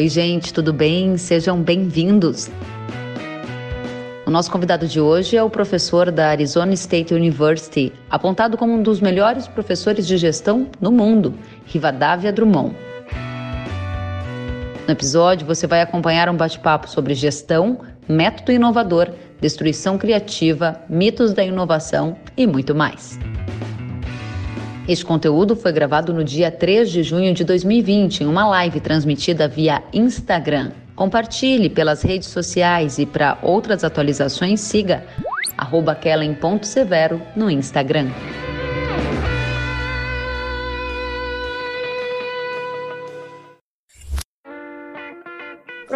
Oi, gente, tudo bem? Sejam bem-vindos. O nosso convidado de hoje é o professor da Arizona State University, apontado como um dos melhores professores de gestão no mundo, Rivadavia Drummond. No episódio, você vai acompanhar um bate-papo sobre gestão, método inovador, destruição criativa, mitos da inovação e muito mais. Este conteúdo foi gravado no dia 3 de junho de 2020 em uma live transmitida via Instagram. Compartilhe pelas redes sociais e para outras atualizações siga kellen.severo no Instagram.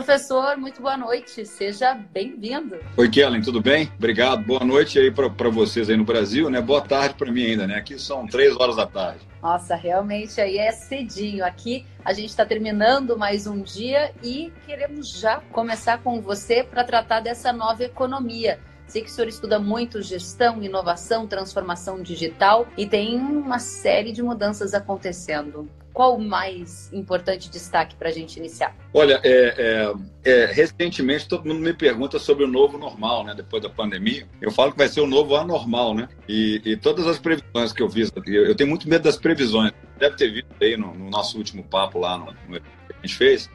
Professor, muito boa noite, seja bem-vindo. Oi, Kellen, tudo bem? Obrigado, boa noite aí para vocês aí no Brasil, né? Boa tarde para mim ainda, né? Aqui são três horas da tarde. Nossa, realmente aí é cedinho. Aqui a gente está terminando mais um dia e queremos já começar com você para tratar dessa nova economia. Sei que o senhor estuda muito gestão, inovação, transformação digital e tem uma série de mudanças acontecendo. Qual o mais importante destaque para a gente iniciar? Olha, é, é, é, recentemente todo mundo me pergunta sobre o novo normal, né? Depois da pandemia, eu falo que vai ser o novo anormal, né? E, e todas as previsões que eu fiz, eu, eu, tenho muito medo das previsões. Deve ter visto aí no, no nosso último papo lá no, no que a gente fez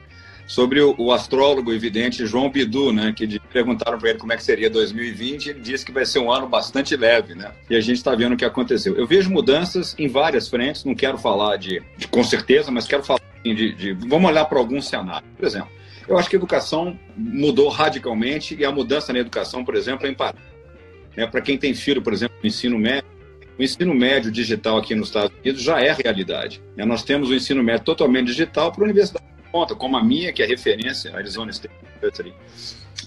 sobre o, o, astrólogo evidente João Bidu, né, que perguntaram para ele como é que seria 2020, ele disse que vai ser um ano bastante leve, né? E a gente está vendo o que aconteceu. Eu vejo mudanças em várias frentes, não quero falar de, de com certeza, mas quero falar de, de vamos olhar para alguns cenários. Por exemplo, eu acho que a educação mudou radicalmente e a mudança na educação, por exemplo, é imparada. Né, para quem tem filho, por exemplo, no ensino médio, o ensino médio digital aqui nos Estados Unidos já é realidade. Né? Nós temos o ensino médio totalmente digital para a universidade ponta, como a minha, que é referência, Arizona State University,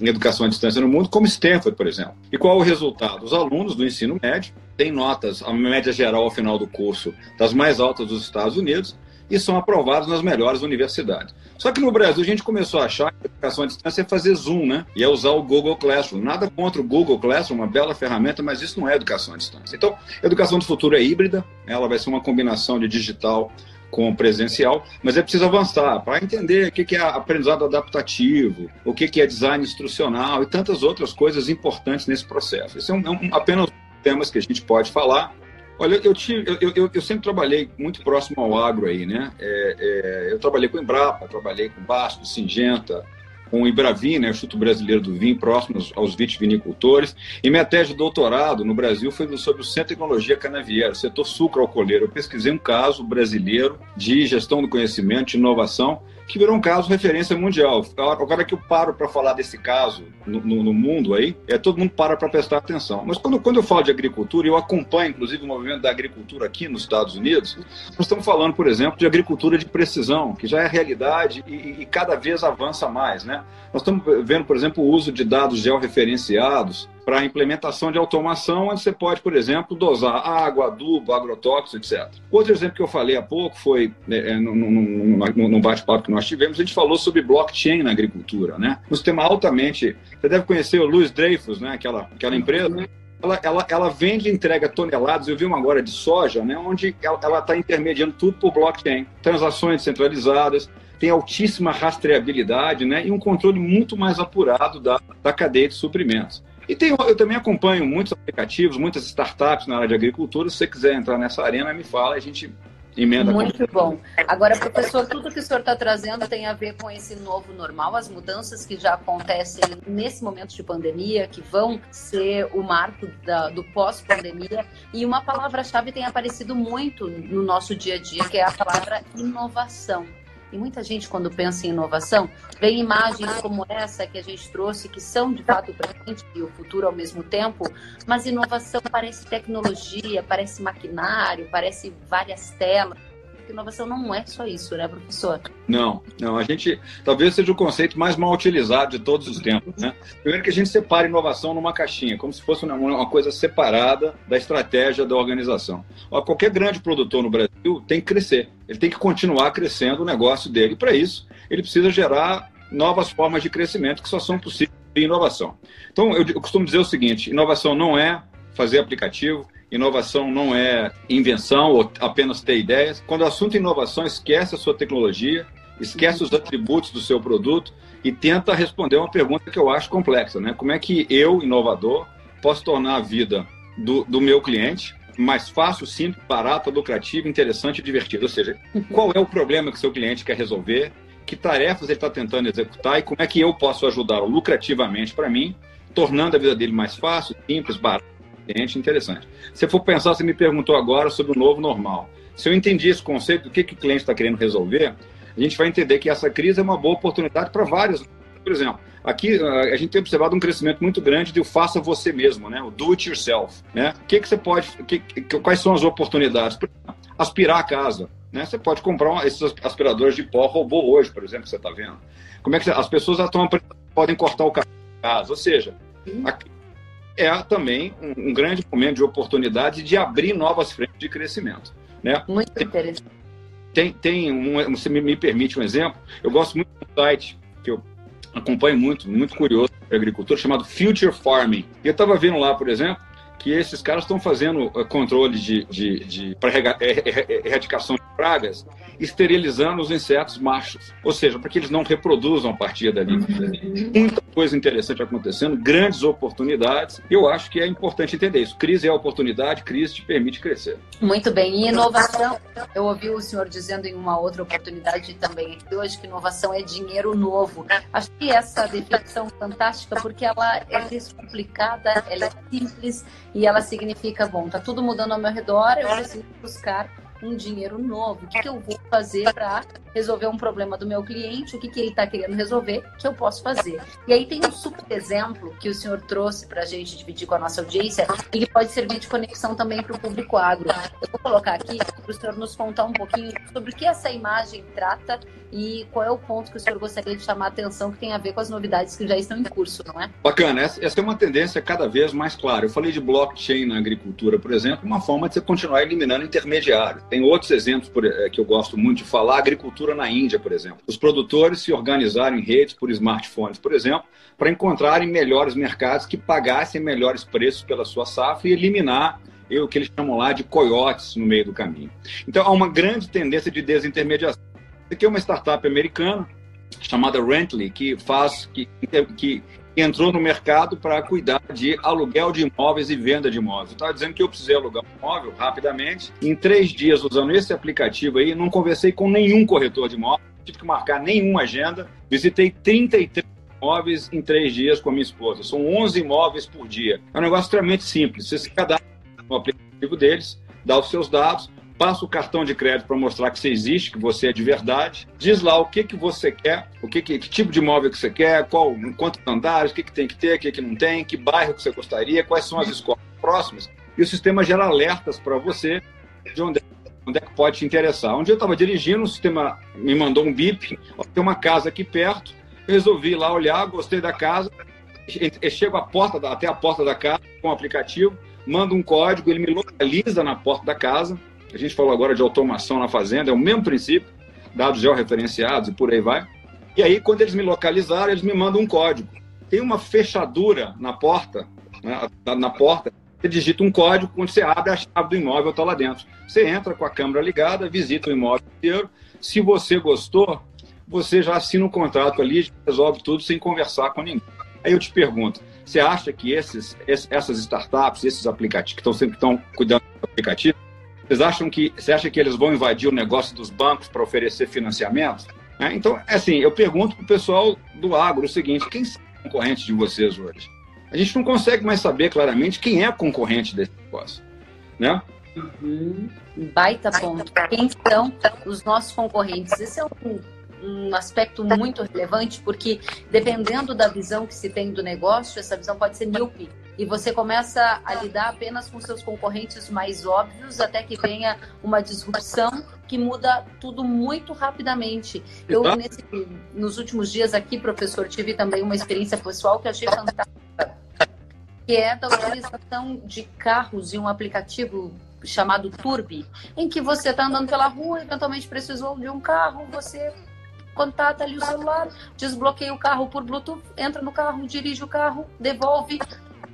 em educação à distância no mundo, como Stanford, por exemplo. E qual o resultado? Os alunos do ensino médio têm notas, a média geral ao final do curso, das mais altas dos Estados Unidos, e são aprovados nas melhores universidades. Só que no Brasil a gente começou a achar que a educação à distância é fazer Zoom, né? E é usar o Google Classroom. Nada contra o Google Classroom, uma bela ferramenta, mas isso não é educação à distância. Então, a educação do futuro é híbrida, ela vai ser uma combinação de digital com presencial, mas é preciso avançar para entender o que é aprendizado adaptativo, o que é design instrucional e tantas outras coisas importantes nesse processo. Isso é, um, é um, apenas temas que a gente pode falar. Olha, eu, tive, eu, eu, eu sempre trabalhei muito próximo ao agro aí, né? É, é, eu trabalhei com Embrapa, trabalhei com Basco, Singenta, com o Ibravin, né, o Instituto Brasileiro do Vinho, próximos aos vitivinicultores. E minha tese de doutorado no Brasil foi sobre o Centro de Tecnologia Canaviera, setor sucro-alcooleiro. Eu pesquisei um caso brasileiro de gestão do conhecimento, de inovação, que virou um caso referência mundial. Agora que eu paro para falar desse caso no, no, no, mundo aí, é todo mundo para para prestar atenção. Mas quando, quando eu falo de agricultura, eu acompanho inclusive o movimento da agricultura aqui nos Estados Unidos, nós estamos falando, por exemplo, de agricultura de precisão, que já é realidade e, e cada vez avança mais, né? Nós estamos vendo, por exemplo, o uso de dados georreferenciados para implementação de automação, onde você pode, por exemplo, dosar água, adubo, agrotóxicos, etc. Outro exemplo que eu falei há pouco foi, né, no bate-papo que nós tivemos, a gente falou sobre blockchain na agricultura, né? Um sistema altamente... Você deve conhecer o Luiz Dreyfus, né? aquela, aquela empresa, né? ela, ela, ela vende e entrega toneladas, eu vi uma agora de soja, né, onde ela está intermediando tudo por blockchain, transações centralizadas, tem altíssima rastreabilidade né, e um controle muito mais apurado da, da cadeia de suprimentos. E tem, eu também acompanho muitos aplicativos, muitas startups na área de agricultura. Se você quiser entrar nessa arena, me fala, a gente emenda. Muito bom. Agora, professor, tudo que o senhor está trazendo tem a ver com esse novo normal, as mudanças que já acontecem nesse momento de pandemia, que vão ser o marco da, do pós-pandemia. E uma palavra-chave tem aparecido muito no nosso dia a dia, que é a palavra inovação. E muita gente, quando pensa em inovação, vê imagens como essa que a gente trouxe, que são de fato o presente e o futuro ao mesmo tempo, mas inovação parece tecnologia, parece maquinário, parece várias telas inovação não é só isso, né, professor? Não, não. A gente talvez seja o conceito mais mal utilizado de todos os tempos, né? Primeiro que a gente separa inovação numa caixinha, como se fosse uma coisa separada da estratégia da organização. Qualquer grande produtor no Brasil tem que crescer. Ele tem que continuar crescendo o negócio dele. Para isso, ele precisa gerar novas formas de crescimento que só são possíveis em inovação. Então, eu costumo dizer o seguinte: inovação não é fazer aplicativo, Inovação não é invenção ou apenas ter ideias. Quando o assunto é inovação, esquece a sua tecnologia esquece os atributos do seu produto e tenta responder uma pergunta que eu acho complexa, né? Como é que eu, inovador, posso tornar a vida do, do meu cliente mais fácil, simples, barata, lucrativa, interessante e divertida? Ou seja, qual é o problema que seu cliente quer resolver? Que tarefas ele está tentando executar e como é que eu posso ajudá-lo lucrativamente para mim, tornando a vida dele mais fácil, simples, barata, interessante. Se for pensar, você me perguntou agora sobre o novo normal. Se eu entendi esse conceito do que, que o cliente está querendo resolver, a gente vai entender que essa crise é uma boa oportunidade para vários. Por exemplo, aqui a gente tem observado um crescimento muito grande do faça você mesmo, né? O do it yourself, né? O que, que você pode, que, quais são as oportunidades? Aspirar a casa, né? Você pode comprar esses aspiradores de pó robô hoje, por exemplo, que você está vendo. Como é que você, as pessoas estão podem cortar o casa, ou seja, aqui é também um, um grande momento de oportunidade de abrir novas frentes de crescimento. Né? Muito interessante. Tem, tem um, você me, permite um exemplo? Eu gosto muito de um site que eu acompanho muito, muito curioso de agricultura, chamado Future Farming. E eu estava vendo lá, por exemplo, que esses caras estão fazendo uh, controle de, de, de para erradicação de pragas, esterilizando os insetos machos, ou seja, para que eles não reproduzam a partir dali. Muita coisa interessante acontecendo, grandes oportunidades. Eu acho que é importante entender isso. Crise é oportunidade, crise te permite crescer. Muito bem. E inovação, eu ouvi o senhor dizendo em uma outra oportunidade também aqui hoje que inovação é dinheiro novo. Acho que essa definição fantástica porque ela é descomplicada, ela é simples e ela significa, bom, tá tudo mudando ao meu redor, eu preciso buscar um dinheiro novo. O que, que eu vou fazer para resolver um problema do meu cliente? O que, que ele está querendo resolver que eu posso fazer? E aí tem um super exemplo que o senhor trouxe para a gente dividir com a nossa audiência e que pode servir de conexão também para o público agro. Eu vou colocar aqui para o senhor nos contar um pouquinho sobre o que essa imagem trata e qual é o ponto que o senhor gostaria de chamar a atenção que tem a ver com as novidades que já estão em curso, não é? Bacana, essa, é uma tendência cada vez mais clara. Eu falei de blockchain na agricultura, por exemplo, uma forma de você continuar eliminando intermediários. Tem outros exemplos por, é, que eu gosto muito de falar, agricultura na Índia, por exemplo. Os produtores se organizaram em redes por smartphones, por exemplo, para encontrarem melhores mercados que pagassem melhores preços pela sua safra e eliminar o que eles chamam lá de coiotes no meio do caminho. Então, há uma grande tendência de desintermediação aqui é uma startup americana chamada Rently, que faz, que, que entrou no mercado para cuidar de aluguel de imóveis e venda de imóveis. Estava dizendo que eu precisei alugar um imóvel rapidamente. Em três dias, usando esse aplicativo aí, não conversei com nenhum corretor de imóveis, tive que marcar nenhuma agenda. Visitei 33 imóveis em três dias com a minha esposa. São 11 imóveis por dia. É um negócio extremamente simples. Você se cadastra no aplicativo deles, dá os seus dados, passa o cartão de crédito para mostrar que você existe, que você é de verdade, diz lá o que, que você quer, o que, que, que tipo de imóvel que você quer, qual, quantos andares, o que, que tem que ter, o que, que não tem, que bairro que você gostaria, quais são as escolas próximas, e o sistema gera alertas para você de onde é, onde é que pode te interessar. Um dia eu estava dirigindo, o sistema me mandou um bip, tem uma casa aqui perto, resolvi lá olhar, gostei da casa, eu chego à porta, até a porta da casa com o aplicativo, mando um código, ele me localiza na porta da casa, a gente falou agora de automação na fazenda, é o mesmo princípio, dados georreferenciados e por aí vai. E aí, quando eles me localizaram, eles me mandam um código. Tem uma fechadura na porta, né, na porta, você digita um código, quando você abre, a chave do imóvel está lá dentro. Você entra com a câmera ligada, visita o imóvel inteiro. Se você gostou, você já assina um contrato ali, resolve tudo sem conversar com ninguém. Aí eu te pergunto, você acha que esses, essas startups, esses aplicativos que estão sempre estão cuidando do aplicativo, vocês acham que você acha que eles vão invadir o negócio dos bancos para oferecer financiamento? É, então, é assim, eu pergunto para o pessoal do agro o seguinte: quem são concorrentes de vocês hoje? A gente não consegue mais saber claramente quem é concorrente desse negócio, né? Uhum. Baita ponto. Quem são os nossos concorrentes? Esse é um um aspecto muito relevante, porque dependendo da visão que se tem do negócio, essa visão pode ser míope. E você começa a lidar apenas com seus concorrentes mais óbvios, até que venha uma disrupção que muda tudo muito rapidamente. Eu, nesse, nos últimos dias aqui, professor, tive também uma experiência pessoal que achei fantástica, que é da utilização de carros e um aplicativo chamado Turbi, em que você está andando pela rua, eventualmente precisou de um carro, você contata ali o celular, desbloqueia o carro por Bluetooth, entra no carro, dirige o carro, devolve.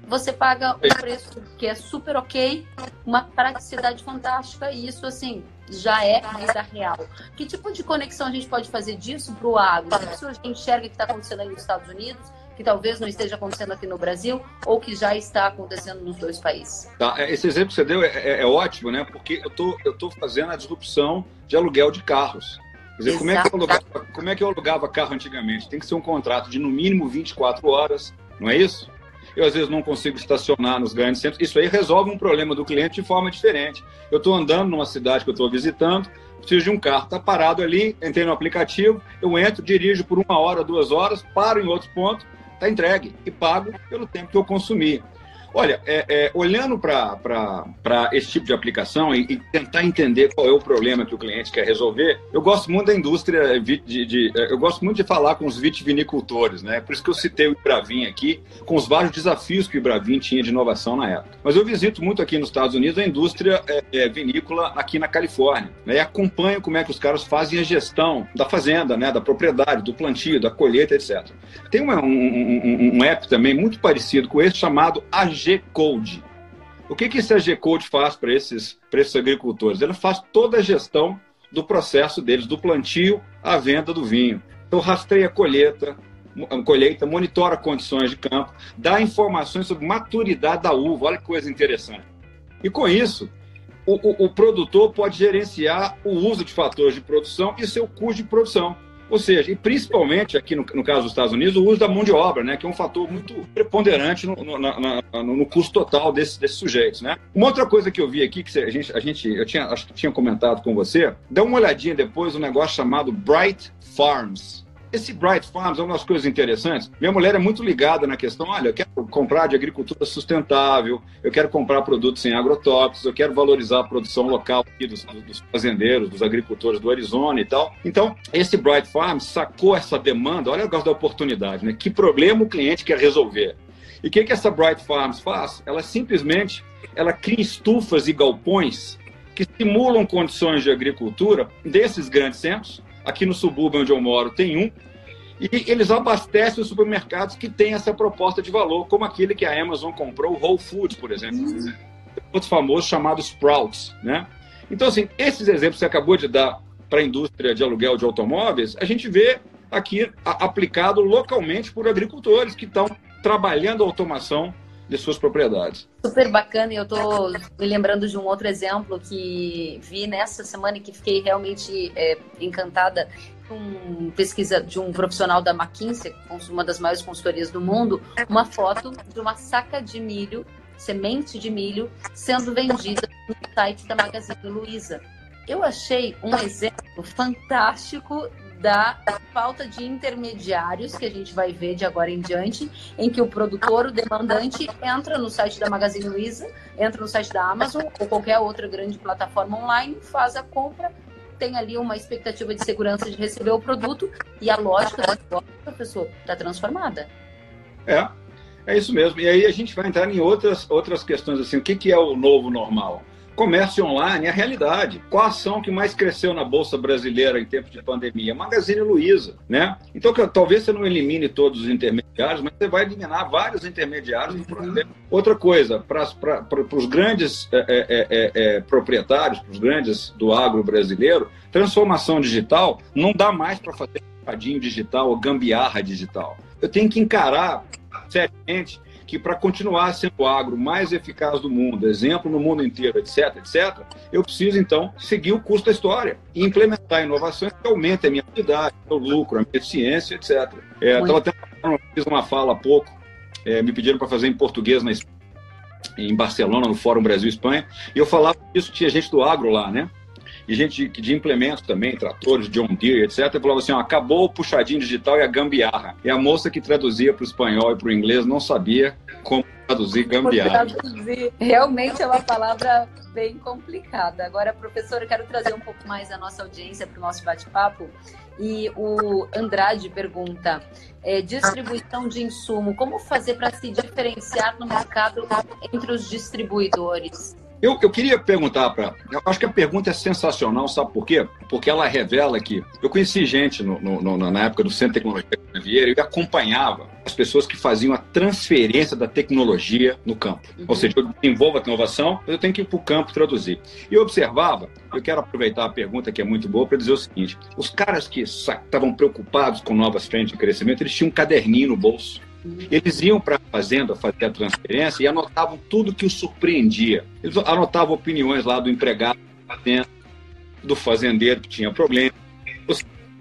você paga um preço que é super ok, uma praticidade fantástica, e isso, assim, já é vida real. Que tipo de conexão a gente pode fazer disso para o agro? Se a pessoa enxerga o que está acontecendo aí nos Estados Unidos, que talvez não esteja acontecendo aqui no Brasil, ou que já está acontecendo nos dois países. Tá, é, esse exemplo que você deu é, é, é ótimo, né? Porque eu tô, eu tô fazendo a disrupção de aluguel de carros. Quer dizer, como é, que eu alugava, como é que eu alugava carro antigamente? Tem que ser um contrato de no mínimo 24 horas, não é isso? eu às vezes não consigo estacionar nos grandes centros. Isso aí resolve um problema do cliente de forma diferente. Eu estou andando numa cidade que eu estou visitando, preciso de um carro, está parado ali, entrei no aplicativo, eu entro, dirijo por uma hora, duas horas, paro em outro ponto, está entregue e pago pelo tempo que eu consumi. Olha, é, é, olhando para esse tipo de aplicação e, e, tentar entender qual é o problema que o cliente quer resolver, eu gosto muito da indústria de, de, de é, eu gosto muito de falar com os vitivinicultores, né? Por isso que eu citei o Ibravin aqui, com os vários desafios que o Ibravin tinha de inovação na época. Mas eu visito muito aqui nos Estados Unidos a indústria é, é, vinícola aqui na Califórnia, né? E acompanho como é que os caras fazem a gestão da fazenda, né? Da propriedade, do plantio, da colheita, etc. Tem uma, um, um, um app também muito parecido com esse chamado AG G-Code. O que, que esse AG-Code faz para esses, esses agricultores? Ele faz toda a gestão do processo deles, do plantio à venda do vinho. Então, rastreia a colheita, colheita, monitora condições de campo, dá informações sobre maturidade da uva. Olha que coisa interessante. E com isso, o, o, o produtor pode gerenciar o uso de fatores de produção e seu custo de produção. Ou seja, e principalmente aqui no, no, caso dos Estados Unidos, o uso da mão de obra, né, que é um fator muito preponderante no, no, na, no custo total desses, desses sujeitos. Né? Uma outra coisa que eu vi aqui, que a gente, a gente eu tinha, acho que tinha comentado com você, dá uma olhadinha depois um negócio chamado Bright Farms. Esse Bright Farms é uma das coisas interessantes. Minha mulher é muito ligada na questão: olha, eu quero comprar de agricultura sustentável, eu quero comprar produtos sem agrotóxicos, eu quero valorizar a produção local aqui dos, dos fazendeiros, dos agricultores do Arizona e tal. Então, esse Bright Farms sacou essa demanda, olha o negócio da oportunidade, né? Que problema o cliente quer resolver? E o que, que essa Bright Farms faz? Ela simplesmente ela cria estufas e galpões que simulam condições de agricultura desses grandes centros Aqui no subúrbio onde eu moro tem um. E eles abastecem os supermercados que têm essa proposta de valor, como aquele que a Amazon comprou, o Whole Foods, por exemplo. Uhum. Outro famoso chamado Sprouts, né? Então, assim, esses exemplos que você acabou de dar para a indústria de aluguel de automóveis, a gente vê aqui aplicado localmente por agricultores que estão trabalhando a automação de suas propriedades. Super bacana, e eu estou me lembrando de um outro exemplo que vi nessa semana e que fiquei realmente é, encantada um pesquisa de um profissional da McKinsey, uma das maiores consultorias do mundo, uma foto de uma saca de milho, semente de milho, sendo vendida no site da Magazine Luiza. Eu achei um exemplo fantástico da falta de intermediários que a gente vai ver de agora em diante, em que o produtor, o demandante, entra no site da Magazine Luiza, entra no site da Amazon ou qualquer outra grande plataforma online, faz a compra, tem ali uma expectativa de segurança de receber o produto e a lógica do negócio, professor, está transformada. É, é isso mesmo. E aí a gente vai entrar em outras, outras questões, assim, o que, que é o novo normal? Comércio online é a realidade. Qual a ação que mais cresceu na Bolsa Brasileira em tempo de pandemia? Magazine Luiza, né? Então, que, talvez você não elimine todos os intermediários, mas você vai eliminar vários intermediários. Outra coisa, para os grandes é, é, é, é proprietários, para os grandes do agro brasileiro, transformação digital não dá mais para fazer padinho digital ou gambiarra digital. Eu tenho que encarar seriamente que para continuar sendo o agro mais eficaz do mundo, exemplo no mundo inteiro, etc, etc, eu preciso então seguir o custo da história e implementar inovações que aumentem a minha atividade, meu lucro, a minha eficiência, etc. É, Estava até fiz uma fala há pouco, é, me pediram para fazer em português na em Barcelona, no Fórum Brasil-Espanha, e eu falava isso, tinha gente do agro lá, né? E gente de implementos também, tratores, John Deere, etc., falava assim: ó, acabou o puxadinho digital e a gambiarra. E a moça que traduzia para o espanhol e para o inglês não sabia como traduzir gambiarra. Traduzir. Realmente é uma palavra bem complicada. Agora, professor, eu quero trazer um pouco mais a nossa audiência para o nosso bate-papo. E o Andrade pergunta: é, distribuição de insumo, como fazer para se diferenciar no mercado entre os distribuidores? Eu, eu queria perguntar para. Eu acho que a pergunta é sensacional, sabe por quê? Porque ela revela que eu conheci gente no, no, na época do Centro de Tecnologia Vieira e acompanhava as pessoas que faziam a transferência da tecnologia no campo. Uhum. Ou seja, eu desenvolvo a inovação, mas eu tenho que ir para o campo traduzir. E eu observava, eu quero aproveitar a pergunta que é muito boa para dizer o seguinte: os caras que estavam preocupados com novas frentes de crescimento, eles tinham um caderninho no bolso eles iam para a fazenda fazer a transferência e anotavam tudo que os surpreendia. Eles anotavam opiniões lá do empregado, do fazendeiro que tinha problema.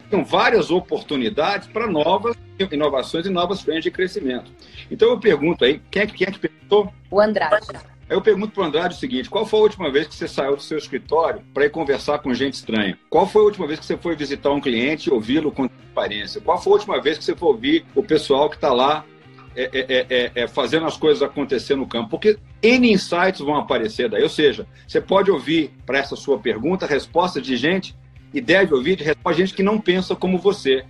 Tinham várias oportunidades para novas inovações e novas frentes de crescimento. Então eu pergunto aí, quem é, quem é que perguntou? O Andrade. Aí eu pergunto para o Andrade o seguinte: qual foi a última vez que você saiu do seu escritório para ir conversar com gente estranha? Qual foi a última vez que você foi visitar um cliente e ouvi-lo com transparência? Qual foi a última vez que você foi ouvir o pessoal que está lá é é, é, é, é, fazendo as coisas acontecer no campo? Porque N insights vão aparecer daí. Ou seja, você pode ouvir para essa sua pergunta resposta de gente e deve ouvir de de gente que não pensa como você.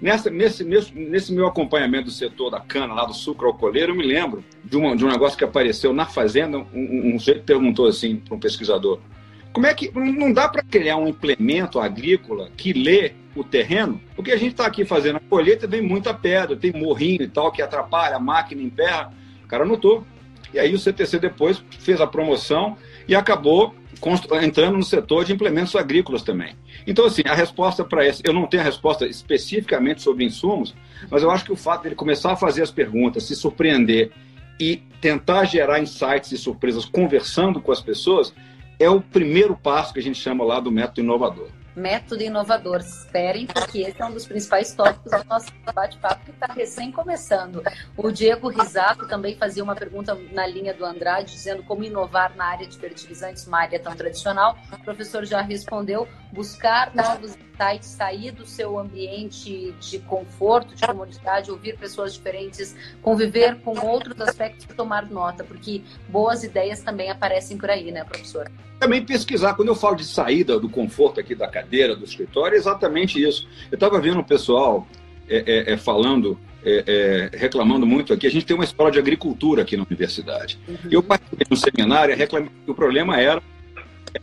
Nessa, nesse, nesse, nesse, meu acompanhamento do setor da cana, lá do sucro alcooleiro, eu me lembro de, uma, de um negócio que apareceu na fazenda. Um, um sujeito perguntou assim para um pesquisador: como é que não dá para criar um implemento agrícola que lê o terreno? Porque a gente está aqui fazendo a colheita, vem muita pedra, tem morrinho e tal que atrapalha, a máquina emperra. O cara notou. E aí o CTC depois fez a promoção e acabou entrando no setor de implementos agrícolas também. Então, assim, a resposta para esse, eu não tenho a resposta especificamente sobre insumos, mas eu acho que o fato dele começar a fazer as perguntas, se surpreender e tentar gerar insights e surpresas conversando com as pessoas, é o primeiro passo que a gente chama lá do método inovador método inovador. Esperem, porque esse é um dos principais tópicos do nosso bate-papo que está recém começando. O Diego Risato também fazia uma pergunta na linha do Andrade, dizendo como inovar na área de fertilizantes, uma área tão tradicional. O professor já respondeu: buscar novos insights, sair do seu ambiente de conforto, de comodidade, ouvir pessoas diferentes, conviver com outros aspectos e tomar nota, porque boas ideias também aparecem por aí, né, professor? Também pesquisar. Quando eu falo de saída do conforto aqui da cadeira, do escritório, é exatamente isso. Eu estava vendo o pessoal é, é, é falando, é, é, reclamando muito aqui. A gente tem uma escola de agricultura aqui na universidade. Uhum. Eu participei de um seminário e reclamei que o problema era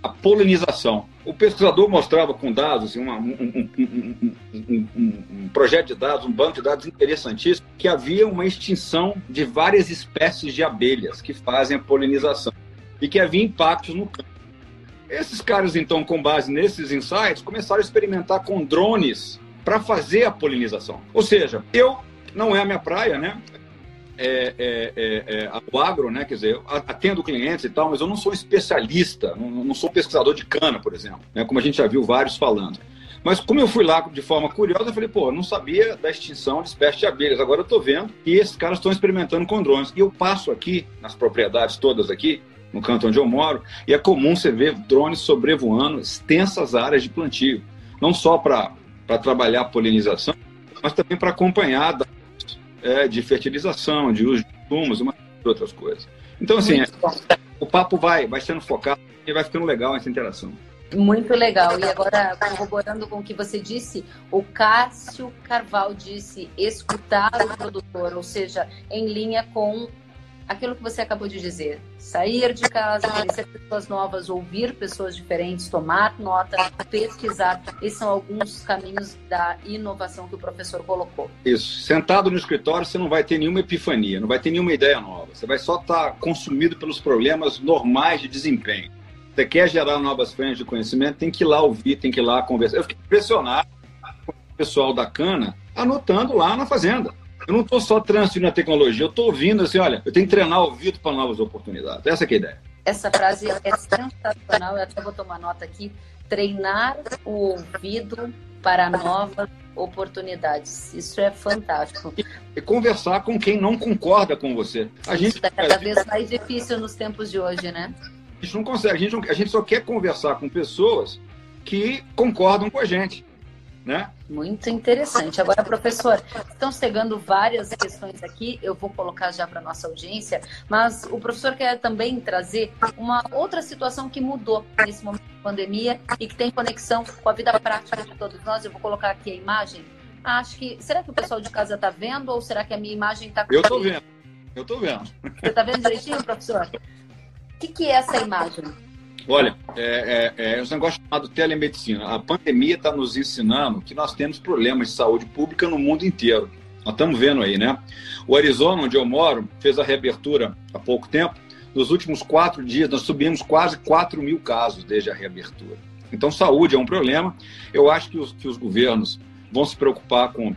a polinização. O pesquisador mostrava com dados, assim, uma, um, um, um, um, projeto de dados, um banco de dados interessantíssimo, que havia uma extinção de várias espécies de abelhas que fazem a polinização e que havia impactos no campo. Esses caras, então, com base nesses insights, começaram a experimentar com drones para fazer a polinização. Ou seja, eu não é a minha praia, né? É, é, é, é o agro, né? Quer dizer, atendo clientes e tal, mas eu não sou especialista, não, não sou pesquisador de cana, por exemplo, né? como a gente já viu vários falando. Mas como eu fui lá de forma curiosa, eu falei, pô, eu não sabia da extinção de espécies de abelhas. Agora eu estou vendo que esses caras estão experimentando com drones. E eu passo aqui, nas propriedades todas aqui, no canto onde eu moro, e é comum você ver drones sobrevoando extensas áreas de plantio, não só para trabalhar a polinização, mas também para acompanhar é, de fertilização, de uso de insumos, uma outras coisas. Então, assim, é, o papo vai, vai sendo focado e vai ficando legal essa interação. Muito legal. E agora, corroborando com o que você disse, o Cássio Carval disse escutar o produtor, ou seja, em linha com aquilo que você acabou de dizer. Sair de casa, conhecer pessoas novas, ouvir pessoas diferentes, tomar nota, pesquisar. Esses são alguns caminhos da inovação que o professor colocou. Isso. Sentado no escritório, você não vai ter nenhuma epifania, não vai ter nenhuma ideia nova. Você vai só estar consumido pelos problemas normais de desempenho. Você quer gerar novas frentes de conhecimento, tem que ir lá ouvir, tem que ir lá conversar. Eu fiquei impressionado com o pessoal da Cana anotando lá na fazenda. Eu não estou só transferindo a tecnologia, eu estou ouvindo assim, olha, eu tenho que treinar o ouvido para novas oportunidades. Essa é a ideia. Essa frase é sensacional, eu até vou tomar nota aqui. Treinar o ouvido para novas oportunidades. Isso é fantástico. E, e conversar com quem não concorda com você. A Isso gente, é cada vez mais difícil nos tempos de hoje, né? A gente não consegue, a gente, não, a gente só quer conversar com pessoas que concordam com a gente né? Muito interessante. Agora, professor, estão chegando várias questões aqui, eu vou colocar já para nossa audiência, mas o professor quer também trazer uma outra situação que mudou nesse momento de pandemia e que tem conexão com a vida prática de todos nós. Eu vou colocar aqui a imagem. Acho que. Será que o pessoal de casa está vendo ou será que a minha imagem está Eu estou vendo. Eu estou vendo. Você está vendo direitinho, professor? que, que é essa imagem? Olha, é, é, é um negócio chamado telemedicina. A pandemia está nos ensinando que nós temos problemas de saúde pública no mundo inteiro. Nós estamos vendo aí, né? O Arizona, onde eu moro, fez a reabertura há pouco tempo. Nos últimos quatro dias, nós subimos quase 4 mil casos desde a reabertura. Então, saúde é um problema. Eu acho que os, que os governos vão se preocupar com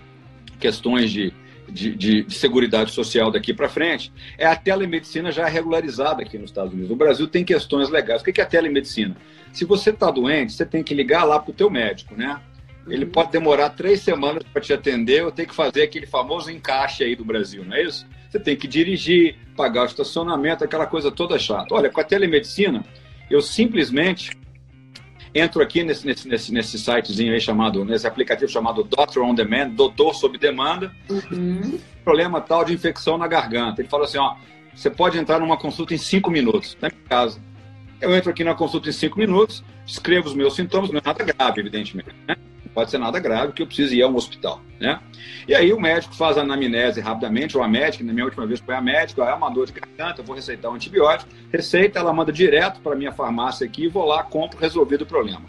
questões de de, de, de Seguridade Social daqui para frente, é a telemedicina já regularizada aqui nos Estados Unidos. O Brasil tem questões legais. O que é a telemedicina? Se você está doente, você tem que ligar lá para o teu médico, né? Ele uhum. pode demorar três semanas para te atender, ou tem que fazer aquele famoso encaixe aí do Brasil, não é isso? Você tem que dirigir, pagar o estacionamento, aquela coisa toda chata. Olha, com a telemedicina, eu simplesmente entro aqui nesse, nesse, nesse, nesse sitezinho aí chamado, nesse aplicativo chamado Doctor on Demand, doutor sob demanda, uhum. problema tal de infecção na garganta. Ele fala assim, ó, você pode entrar numa consulta em cinco minutos, na minha casa. Eu entro aqui na consulta em cinco minutos, escrevo os meus sintomas, não é nada grave, evidentemente, né? Pode ser nada grave que eu precise ir a um hospital, né? E aí o médico faz a anamnese rapidamente, ou a médica, na minha última vez foi a médica, é uma dor de garganta, eu vou receitar um antibiótico, receita, ela manda direto para minha farmácia aqui, vou lá, compro, resolvido o problema.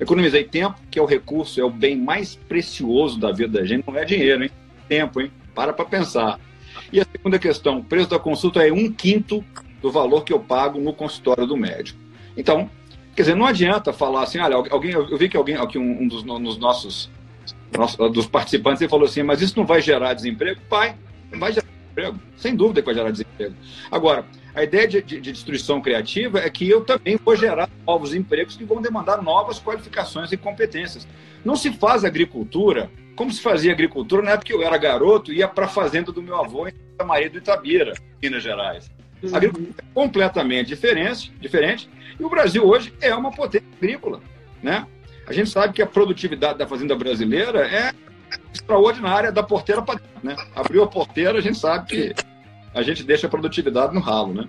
Economizei tempo, que é o recurso, é o bem mais precioso da vida da gente, não é dinheiro, hein? Tempo, hein? Para para pensar. E a segunda questão, o preço da consulta é um quinto do valor que eu pago no consultório do médico. Então, Quer dizer, não adianta falar assim, olha, alguém, eu vi que alguém, aqui um, um dos nos nossos, dos participantes, ele falou assim, mas isso não vai gerar desemprego? Vai, vai gerar desemprego, sem dúvida que vai gerar desemprego. Agora, a ideia de, de, de, destruição criativa é que eu também vou gerar novos empregos que vão demandar novas qualificações e competências. Não se faz agricultura como se fazia agricultura na época que eu era garoto, ia para a fazenda do meu avô em Santa Maria do Itabira, Minas Gerais. A agricultura é completamente diferente, diferente e o Brasil hoje é uma potência agrícola, né? A gente sabe que a produtividade da fazenda brasileira é extraordinária da porteira para dentro, né? Abriu a porteira, a gente sabe que a gente deixa a produtividade no ralo, né?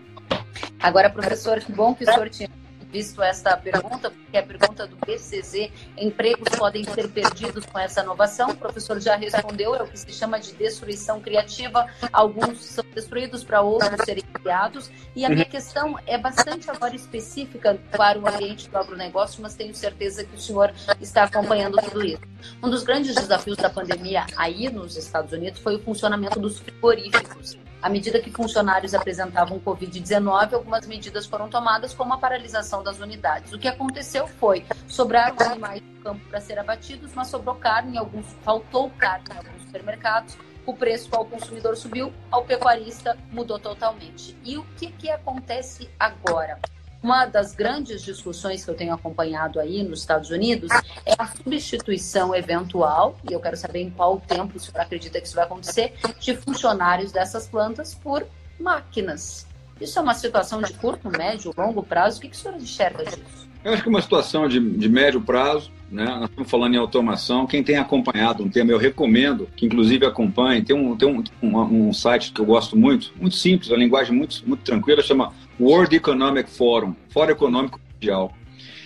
Agora, professor, que bom que o senhor tinha visto esta pergunta, porque é a pergunta do BCZ, empregos podem ser perdidos com essa inovação? O professor já respondeu, é o que se chama de destruição criativa. Alguns são destruídos para outros serem criados. E a minha questão é bastante agora específica para o ambiente do agronegócio, mas tenho certeza que o senhor está acompanhando tudo isso. Um dos grandes desafios da pandemia aí nos Estados Unidos foi o funcionamento dos frigoríficos. À medida que funcionários apresentavam Covid-19, algumas medidas foram tomadas, como a paralisação das unidades. O que aconteceu foi sobraram animais no campo para ser abatidos, mas sobrou carne, alguns faltou carne em alguns supermercados. O preço ao consumidor subiu, ao pecuarista mudou totalmente. E o que, que acontece agora? Uma das grandes discussões que eu tenho acompanhado aí nos Estados Unidos é a substituição eventual, e eu quero saber em qual tempo o senhor acredita que isso vai acontecer, de funcionários dessas plantas por máquinas. Isso é uma situação de curto, médio, longo prazo? O que, que o senhor enxerga disso? Eu acho que é uma situação de, de médio prazo, né? Nós estamos falando em automação. Quem tem acompanhado um tema, eu recomendo que, inclusive, acompanhe. Tem um, tem um, um, um site que eu gosto muito, muito simples, uma linguagem muito, muito tranquila, chama World Economic Forum, Fórum Econômico Mundial.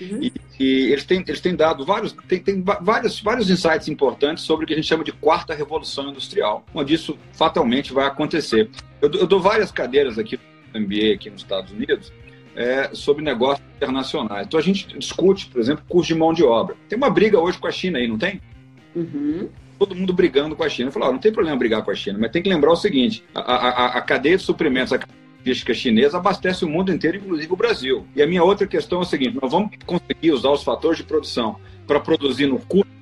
Uhum. E, e, eles, têm, eles têm dado vários, tem, tem vários, vários insights importantes sobre o que a gente chama de quarta revolução industrial, onde isso fatalmente vai acontecer. Eu, eu dou várias cadeiras aqui no MBA aqui nos Stados Unidos é, sobre negócios internacionais. Então a gente discute, por exemplo, custo de mão de obra. Tem uma briga hoje com a China aí, não tem? Uhum. Todo mundo brigando com a China. Eu falo, não tem problema brigar com a China, mas tem que lembrar o seguinte: a, a, a cadeia de suprimentos, a logística chinesa abastece o mundo inteiro, inclusive o Brasil. E a minha outra questão é o seguinte: nós vamos conseguir usar os fatores de produção para produzir no custo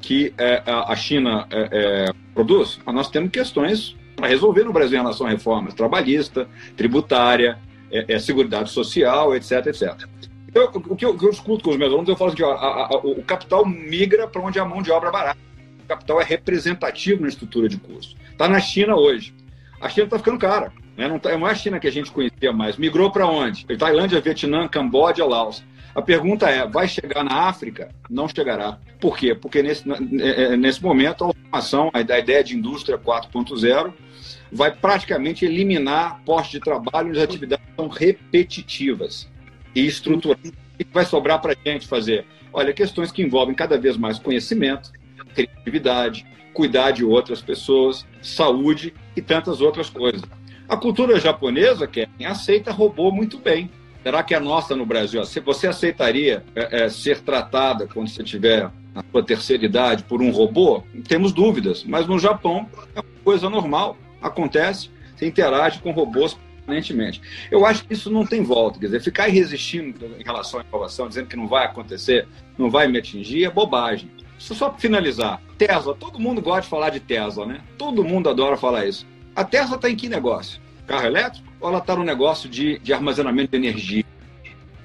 que é, a China é, é, produz? Nós temos questões para resolver no Brasil em relação à reforma trabalhista, tributária, é, é seguridade social, etc, etc. Então, o que eu, que eu escuto com os meus alunos, eu falo assim, ó, a, a, o capital migra para onde a mão de obra é barata. O capital é representativo na estrutura de custo. Está na China hoje. A China está ficando cara. Né? Não, tá, não é a China que a gente conhecia mais. Migrou para onde? Tailândia, Vietnã, Camboja, Laos. A pergunta é: vai chegar na África? Não chegará. Por quê? Porque nesse, é, é, nesse momento a automação, a ideia de indústria 4.0 vai praticamente eliminar postos de trabalho onde as atividades são repetitivas e estruturadas. O que vai sobrar para a gente fazer? Olha, questões que envolvem cada vez mais conhecimento, criatividade, cuidar de outras pessoas, saúde e tantas outras coisas. A cultura japonesa, que aceita robô muito bem. Será que a nossa no Brasil, você aceitaria é, é, ser tratada quando você tiver na sua terceira idade por um robô? Temos dúvidas, mas no Japão é uma coisa normal, acontece, você interage com robôs permanentemente. Eu acho que isso não tem volta, quer dizer, ficar resistindo em relação à inovação, dizendo que não vai acontecer, não vai me atingir, é bobagem. Só para finalizar, Tesla, todo mundo gosta de falar de Tesla, né? Todo mundo adora falar isso. A Tesla está em que negócio? Carro elétrico? Ou ela está no negócio de, de armazenamento de energia?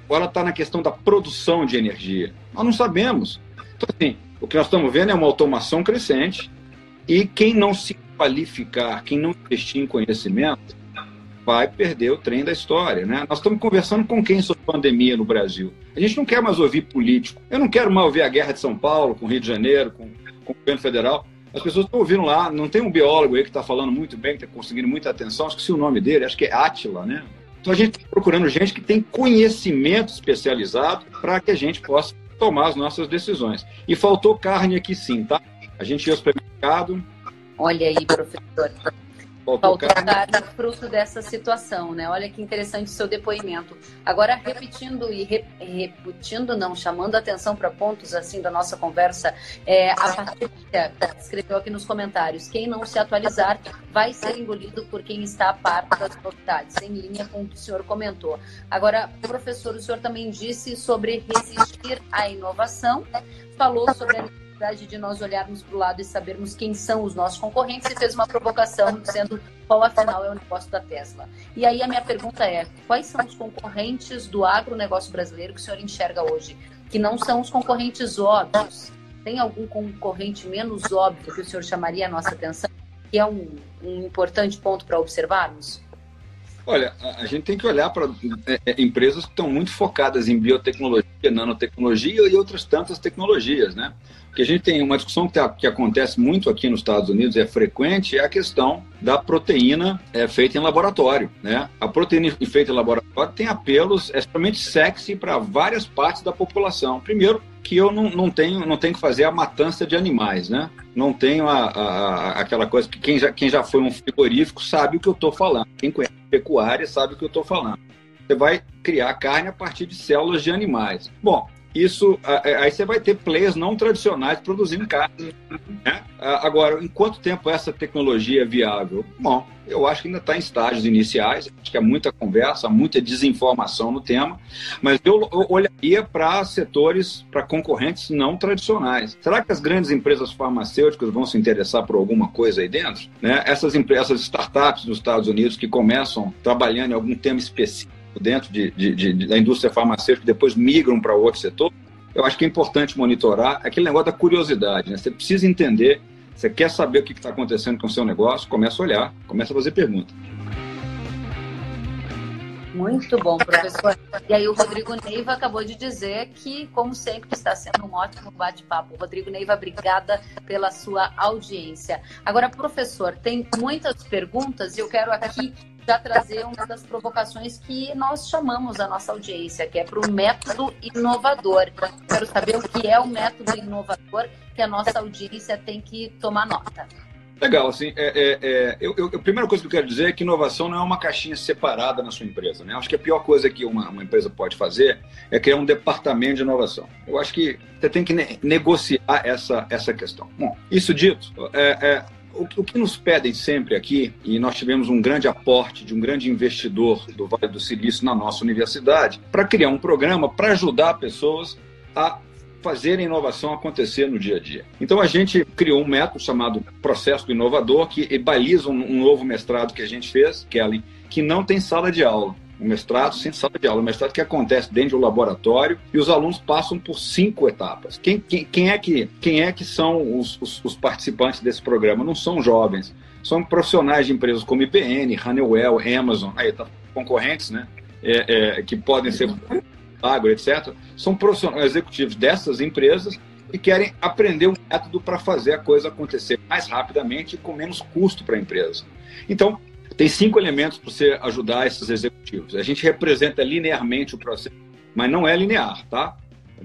Ou ela está na questão da produção de energia? Nós não sabemos. Então, assim, o que nós estamos vendo é uma automação crescente e quem não se qualificar, quem não investir em conhecimento, vai perder o trem da história, né? Nós estamos conversando com quem sobre pandemia no Brasil. A gente não quer mais ouvir político. Eu não quero mais ouvir a guerra de São Paulo, com o Rio de Janeiro, com, com o governo federal. As pessoas estão ouvindo lá, não tem um biólogo aí que está falando muito bem, que está conseguindo muita atenção, esqueci o nome dele, acho que é Átila, né? Então a gente está procurando gente que tem conhecimento especializado para que a gente possa tomar as nossas decisões. E faltou carne aqui sim, tá? A gente ia ao supermercado. Olha aí, professor. Faltar fruto dessa situação, né? Olha que interessante o seu depoimento. Agora, repetindo e re, repetindo, não, chamando atenção para pontos assim da nossa conversa, é, a Patrícia escreveu aqui nos comentários: quem não se atualizar vai ser engolido por quem está a par das novidades, em linha com o que o senhor comentou. Agora, professor, o senhor também disse sobre resistir à inovação, falou sobre a necessidade de nós olharmos para o lado e sabermos quem são os nossos concorrentes e fez uma provocação dizendo qual afinal é o negócio da Tesla. E aí a minha pergunta é: quais são os concorrentes do agronegócio brasileiro que o senhor enxerga hoje? Que não são os concorrentes óbvios. Tem algum concorrente menos óbvio que o senhor chamaria a nossa atenção? Que é um, um importante ponto para observarmos? Olha, a gente tem que olhar para é, é, empresas que estão muito focadas em biotecnologia, nanotecnologia e outras tantas tecnologias, né? Porque a gente tem uma discussão que, tá, que acontece muito aqui nos Estados Unidos, é frequente, é a questão da proteína é, feita em laboratório, né? A proteína feita em laboratório tem apelos extremamente sexy para várias partes da população. Primeiro, que eu não, não, tenho, não tenho que fazer a matança de animais, né? Não tenho a, a, aquela coisa que quem já, quem já foi um frigorífico sabe o que eu estou falando. Quem conhece pecuária sabe o que eu estou falando. Você vai criar carne a partir de células de animais. Bom, isso aí você vai ter players não tradicionais produzindo carne. Né? Agora, em quanto tempo essa tecnologia é viável? Bom, eu acho que ainda está em estágios iniciais, acho que há muita conversa, muita desinformação no tema, mas eu, olharia para setores, para concorrentes não tradicionais. Será que as grandes empresas farmacêuticas vão se interessar por alguma coisa aí dentro? Né? Essas, essas startups nos Estados Unidos que começam trabalhando em algum tema específico, dentro de, de, de, da indústria farmacêutica depois migram para outro setor, eu acho que é importante monitorar aquele negócio da curiosidade. Né? Você precisa entender, você quer saber o que está acontecendo com o seu negócio, começa a olhar, começa a fazer perguntas. Muito bom, professor. E aí o Rodrigo Neiva acabou de dizer que, como sempre, está sendo um ótimo bate-papo. Rodrigo Neiva, obrigada pela sua audiência. Agora, professor, tem muitas perguntas e eu quero aqui já trazer uma das provocações que nós chamamos a nossa audiência, que é para o método inovador. Quero saber o que é o método inovador que a nossa audiência tem que tomar nota. Legal, assim, é, é, é, eu, eu, a primeira coisa que eu quero dizer é que inovação não é uma caixinha separada na sua empresa, né? Acho que a pior coisa que uma, uma empresa pode fazer é criar um departamento de inovação. Eu acho que você tem que ne negociar essa, essa questão. Bom, isso dito, é, é o, o, que nos pedem sempre aqui, e nós tivemos um grande aporte de um grande investidor do Vale do Silício na nossa universidade, para criar um programa para ajudar pessoas a fazer a inovação acontecer no dia a dia. Então a gente criou um método chamado Processo Inovador, que baliza um, novo mestrado que a gente fez, Kelly, que não tem sala de aula um mestrado sem sala de aula, um mestrado que acontece dentro do laboratório e os alunos passam por cinco etapas. Quem, quem, quem é, que, quem é que são os, os, os, participantes desse programa? Não são jovens, são profissionais de empresas como IBM, Honeywell, Amazon, aí tá, concorrentes, né? É, é, que podem ser agro, etc. São profissionais executivos dessas empresas e querem aprender um método para fazer a coisa acontecer mais rapidamente e com menos custo para a empresa. Então, tem cinco elementos para você ajudar esses executivos. A gente representa linearmente o processo, mas não é linear, tá?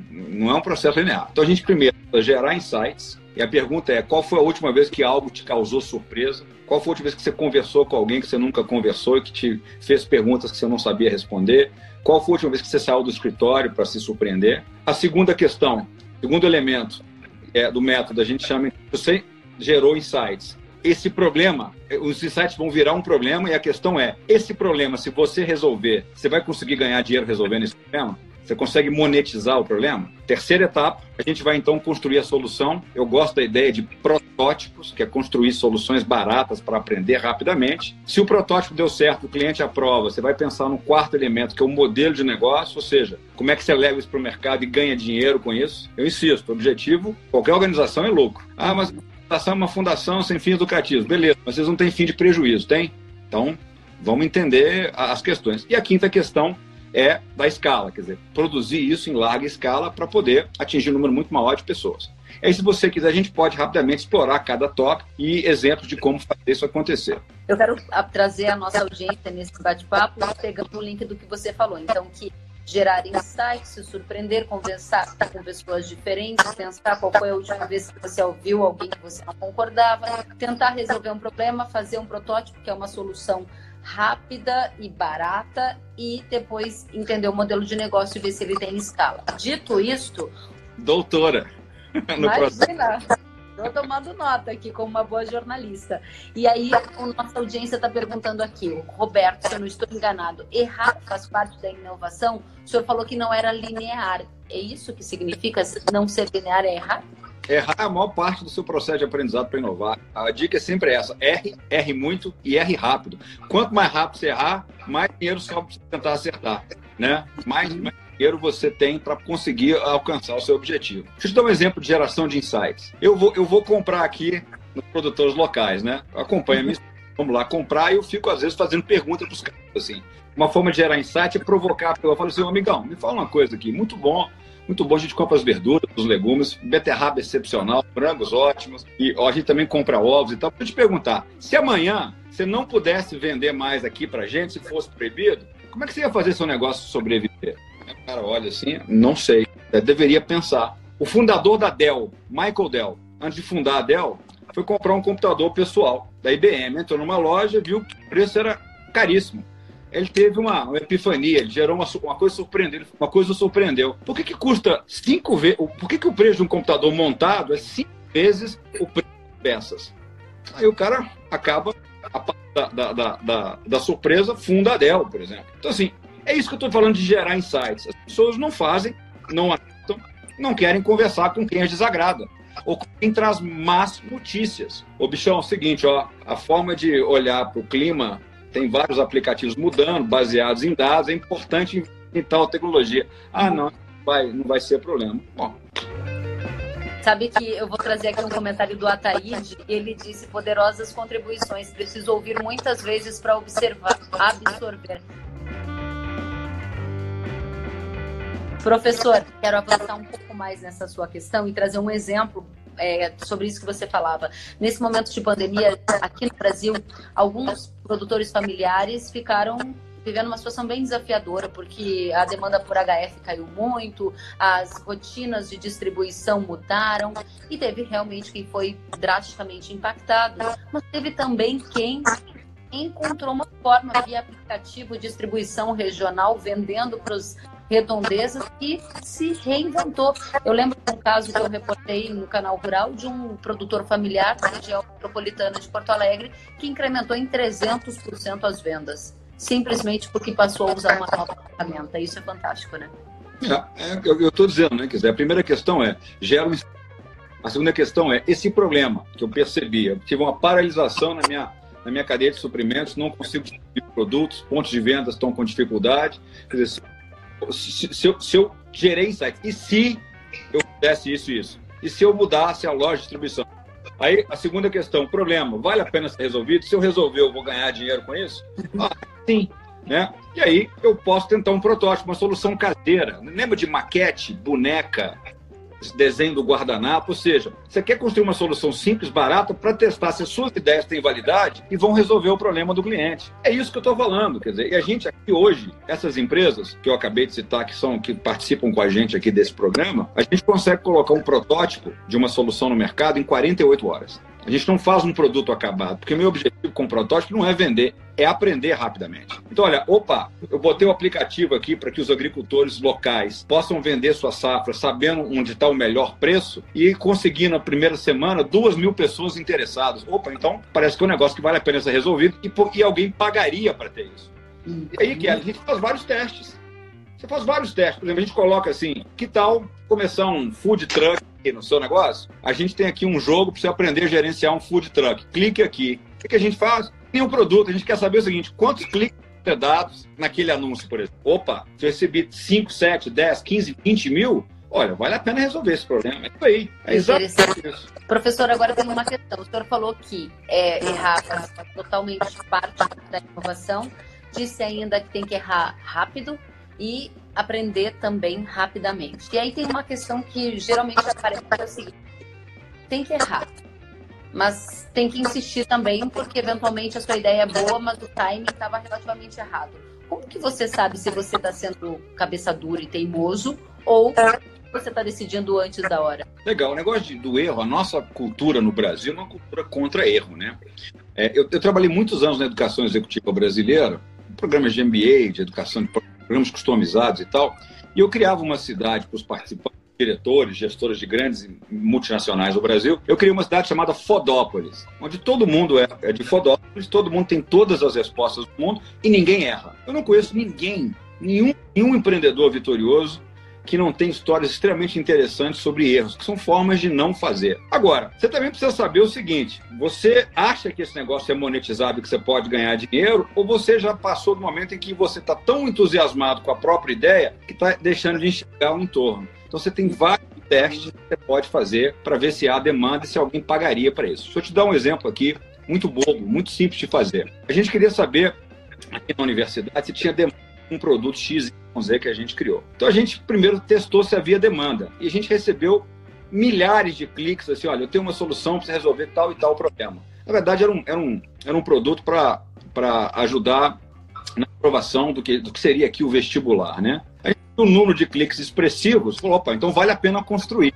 Não é um processo linear. Então a gente primeiro gerar insights. E a pergunta é: qual foi a última vez que algo te causou surpresa? Qual foi a última vez que você conversou com alguém que você nunca conversou e que te fez perguntas que você não sabia responder? Qual foi a última vez que você saiu do escritório para se surpreender? A segunda questão, segundo elemento é, do método, a gente chama, você gerou insights. Esse problema, os insights vão virar um problema e a questão é, esse problema, se você resolver, você vai conseguir ganhar dinheiro resolvendo esse problema? Você consegue monetizar o problema? Terceira etapa, a gente vai então construir a solução. Eu gosto da ideia de protótipos, que é construir soluções baratas para aprender rapidamente. Se o protótipo deu certo, o cliente aprova, você vai pensar no quarto elemento, que é o modelo de negócio, ou seja, como é que você leva isso para o mercado e ganha dinheiro com isso. Eu insisto, objetivo, qualquer organização é lucro. Ah, mas fundação é uma fundação sem fins lucrativos. Beleza, mas vocês não têm fim de prejuízo, tem? Então, vamos entender as questões. E a quinta questão é da escala, quer dizer, produzir isso em larga escala para poder atingir um número muito maior de pessoas. Aí, se você quiser, a gente pode rapidamente explorar cada tópico e exemplos de como fazer isso acontecer. Eu quero trazer a nossa audiência nesse bate-papo pegando o link do que você falou. Então, que gerar insights, se surpreender, conversar com pessoas diferentes, pensar qual foi a última vez que você ouviu alguém que você não concordava, tentar resolver um problema, fazer um protótipo, que é uma solução rápida e barata e depois entender o modelo de negócio e ver se ele tem escala. Dito isto, doutora. No imagina, estou tomando nota aqui como uma boa jornalista. E aí, a nossa audiência está perguntando aqui, o Roberto, se eu não estou enganado, errar faz parte da inovação? O senhor falou que não era linear. É isso que significa não ser linear é errar? Errar é a maior parte do seu processo de aprendizado para inovar. A dica é sempre essa: erre, erre muito e erre rápido. Quanto mais rápido você errar, mais dinheiro sobra para tentar acertar. Né? Mais, mais você tem para conseguir alcançar o seu objetivo. Deixa eu te dar um exemplo de geração de insights. Eu vou, eu vou comprar aqui nos produtores locais, né? Acompanha me vamos lá comprar e eu fico às vezes fazendo perguntas para os caras assim. Uma forma de gerar insight é provocar. Eu falo assim, amigão, me fala uma coisa aqui, muito bom muito bom. A gente compra as verduras, os legumes, beterraba excepcional, frangos ótimos. E ó, a gente também compra ovos e tal. Vou te perguntar, se amanhã você não pudesse vender mais aqui pra gente, se fosse proibido, como é que você ia fazer seu negócio sobreviver? Cara olha assim, não sei. Eu deveria pensar. O fundador da Dell, Michael Dell, antes de fundar a Dell, foi comprar um computador pessoal da IBM. Entrou numa loja, viu que o preço era caríssimo ele teve uma, uma epifania, ele gerou uma, uma coisa surpreendente, uma coisa surpreendeu. Por que, que custa cinco vezes, por que, que o preço de um computador montado é cinco vezes o preço de peças? Aí o cara acaba, da, da, da, da, da surpresa, funda a Dell, por exemplo. Então, assim, é isso que eu estou falando de gerar insights. As pessoas não fazem, não aceitam, não querem conversar com quem as desagrada ou quem traz más notícias. O bichão é o seguinte, ó, a forma de olhar para o clima tem vários aplicativos mudando, baseados em dados, é importante em tal tecnologia. Ah, não, vai, não vai ser problema. Bom. Sabe que eu vou trazer aqui um comentário do Ataíde. Ele disse poderosas contribuições. Preciso ouvir muitas vezes para observar, absorver. Professor, quero avançar um pouco mais nessa sua questão e trazer um exemplo é, sobre isso que você falava. Nesse momento de pandemia, aqui no Brasil, alguns produtores familiares ficaram vivendo uma situação bem desafiadora, porque a demanda por HF caiu muito, as rotinas de distribuição mudaram e teve realmente quem foi drasticamente impactado, mas teve também quem encontrou uma forma via aplicativo distribuição regional, vendendo para os redondezas e se reinventou. Eu lembro de um caso que eu reportei no canal Rural de um produtor familiar da região metropolitana de Porto Alegre que incrementou em 300% as vendas, simplesmente porque passou a usar uma nova ferramenta. Isso é fantástico, né? É, é, eu estou dizendo, né? Quer dizer, a primeira questão é gera um... A segunda questão é esse problema que eu percebi. Eu tive uma paralisação na minha na minha cadeia de suprimentos, não consigo produtos, pontos de vendas estão com dificuldade. Quer dizer, se, se, eu, gerei insights, e se eu fizesse isso e isso? E se eu mudasse a loja de distribuição? Aí a segunda questão, problema, vale a pena ser resolvido? Se eu resolver, eu vou ganhar dinheiro com isso? Ah, sim. Né? E aí eu posso tentar um protótipo, uma solução caseira. Lembra de maquete, boneca, desenho do guardanapo, ou seja, você quer construir uma solução simples, barata, para testar se as suas ideias têm validade e vão resolver o problema do cliente. É isso que eu estou falando, quer dizer, e a gente aqui hoje, essas empresas que eu acabei de citar, que são que participam com a gente aqui desse programa, a gente consegue colocar um protótipo de uma solução no mercado em 48 horas. A gente não faz um produto acabado, porque o meu objetivo com o protótipo não é vender, é aprender rapidamente. Então, olha, opa, eu botei o aplicativo aqui para que os agricultores locais possam vender sua safra sabendo onde está o melhor preço e conseguir na primeira semana duas mil pessoas interessadas. Opa, então parece que é um negócio que vale a pena ser resolvido e, e alguém pagaria para ter isso. E aí, que a gente faz vários testes. Você faz vários testes. Por exemplo, a gente coloca assim: que tal começar um food truck no seu negócio? A gente tem aqui um jogo para você aprender a gerenciar um food truck. Clique aqui. O que a gente faz? Tem um produto. A gente quer saber o seguinte: quantos cliques ter dados naquele anúncio, por exemplo. Opa, se eu recebi 5, 7, 10, 15, 20 mil, olha, vale a pena resolver esse problema. É isso aí. É exatamente isso. Professor, agora tem uma questão. O senhor falou que é, errar faz totalmente parte da inovação. Disse ainda que tem que errar rápido e aprender também rapidamente. E aí tem uma questão que geralmente aparece que é o seguinte: tem que errar, mas tem que insistir também, porque eventualmente a sua ideia é boa, mas o timing estava relativamente errado. Como que você sabe se você está sendo cabeça dura e teimoso ou você está decidindo antes da hora? Legal, o negócio de, do erro, a nossa cultura no Brasil é uma cultura contra erro, né? É, eu, eu, trabalhei muitos anos na educação executiva brasileira, programas de MBA, de educação de programas customizados e tal. E eu criava uma cidade para os participantes, diretores, gestores de grandes multinacionais do Brasil. Eu criei uma cidade chamada Fodópolis, onde todo mundo é, é de Fodópolis, todo mundo tem todas as respostas do mundo e ninguém erra. Eu não conheço ninguém, nenhum, nenhum empreendedor vitorioso que não tem histórias extremamente interessantes sobre erros, que são formas de não fazer. Agora, você também precisa saber o seguinte: você acha que esse negócio é monetizado e que você pode ganhar dinheiro, ou você já passou do momento em que você está tão entusiasmado com a própria ideia que está deixando de enxergar o entorno? Então você tem vários testes que você pode fazer para ver se há demanda e se alguém pagaria para isso. Deixa eu te dar um exemplo aqui, muito bobo, muito simples de fazer. A gente queria saber, aqui na universidade, se tinha demanda um produto X Z que a gente criou. Então a gente primeiro testou se havia demanda e a gente recebeu milhares de cliques assim, olha, eu tenho uma solução para resolver tal e tal problema. Na verdade era um, era um, era um produto para ajudar na aprovação do que, do que seria aqui o vestibular, né? A gente viu um número de cliques expressivos, falou, opa, então vale a pena construir.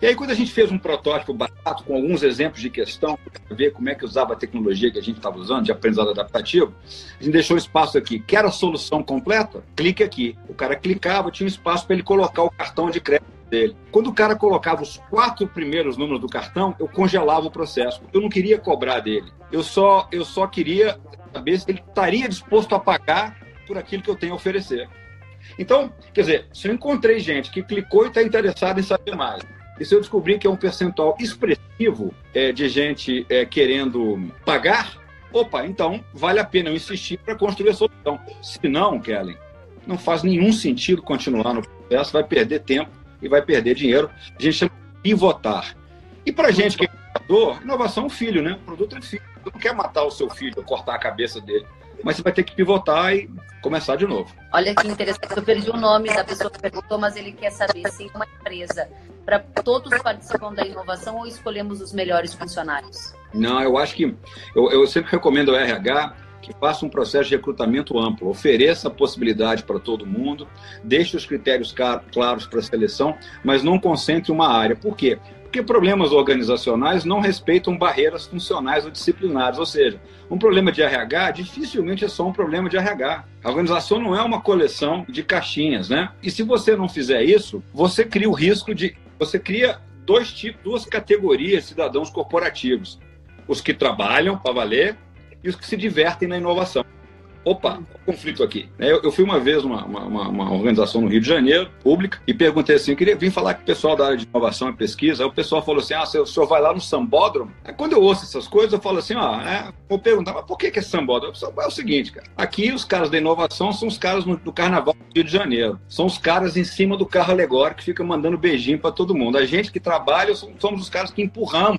E aí, quando a gente fez um protótipo barato, com alguns exemplos de questão, para ver como é que usava a tecnologia que a gente estava usando, de aprendizado adaptativo, a gente deixou um espaço aqui. Quer a solução completa? Clique aqui. O cara clicava, tinha um espaço para ele colocar o cartão de crédito dele. Quando o cara colocava os quatro primeiros números do cartão, eu congelava o processo, eu não queria cobrar dele. Eu só, eu só queria saber se ele estaria disposto a pagar por aquilo que eu tenho a oferecer. Então, quer dizer, se eu encontrei gente que clicou e está interessada em saber mais, e se eu descobrir que é um percentual expressivo é, de gente é, querendo pagar, opa, então vale a pena eu insistir para construir a solução. Se não, Kellen, não faz nenhum sentido continuar no processo, vai perder tempo e vai perder dinheiro. A gente chama de pivotar. E para gente que é criador, inovação é um filho, né? O produto é um filho. Você não quer matar o seu filho, cortar a cabeça dele mas você vai ter que pivotar e começar de novo. Olha que interessante, eu perdi o nome da pessoa que perguntou, mas ele quer saber se uma empresa, para todos participam da inovação ou escolhemos os melhores funcionários? Não, eu acho que eu, eu sempre recomendo ao RH que faça um processo de recrutamento amplo, ofereça possibilidade para todo mundo, deixe os critérios claros para a seleção, mas não concentre uma área. Por quê? Porque problemas organizacionais não respeitam barreiras funcionais ou disciplinares, ou seja, um problema de RH dificilmente é só um problema de RH. A organização não é uma coleção de caixinhas, né? E se você não fizer isso, você cria o risco de. Você cria dois tipos, duas categorias de cidadãos corporativos: os que trabalham para valer e os que se divertem na inovação opa, conflito aqui. É, eu, eu fui uma vez numa uma, uma, organização no Rio de Janeiro, pública, e perguntei assim, eu queria vir falar com o pessoal da área de inovação e pesquisa, aí o pessoal falou assim, ah, o senhor vai lá no Sambódromo? Aí quando eu ouço essas coisas, eu falo assim, ah, é, vou perguntar, mas por que, que é Sambódromo? É o seguinte, cara, aqui os caras da inovação são os caras no, do Carnaval do Rio de Janeiro, são os caras em cima do carro alegórico que fica mandando beijinho para todo mundo. A gente que trabalha somos os caras que empurramos